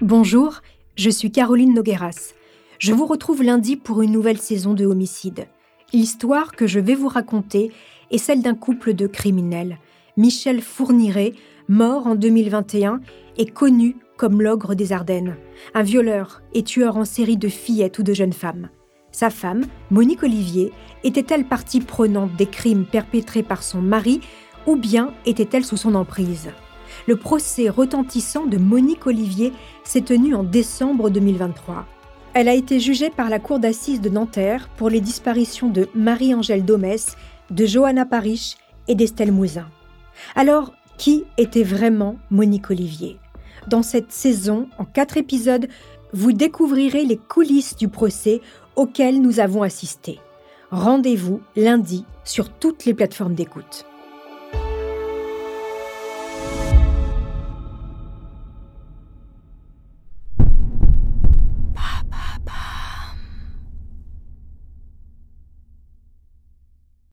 Bonjour, je suis Caroline Nogueras. Je vous retrouve lundi pour une nouvelle saison de Homicide. L'histoire que je vais vous raconter est celle d'un couple de criminels. Michel Fourniret, mort en 2021, est connu comme l'ogre des Ardennes, un violeur et tueur en série de fillettes ou de jeunes femmes. Sa femme, Monique Olivier, était-elle partie prenante des crimes perpétrés par son mari ou bien était-elle sous son emprise? Le procès retentissant de Monique Olivier s'est tenu en décembre 2023. Elle a été jugée par la cour d'assises de Nanterre pour les disparitions de Marie-Angèle Domès, de Johanna Parich et d'Estelle Mouzin. Alors, qui était vraiment Monique Olivier? Dans cette saison, en quatre épisodes, vous découvrirez les coulisses du procès auquel nous avons assisté. Rendez-vous lundi sur toutes les plateformes d'écoute.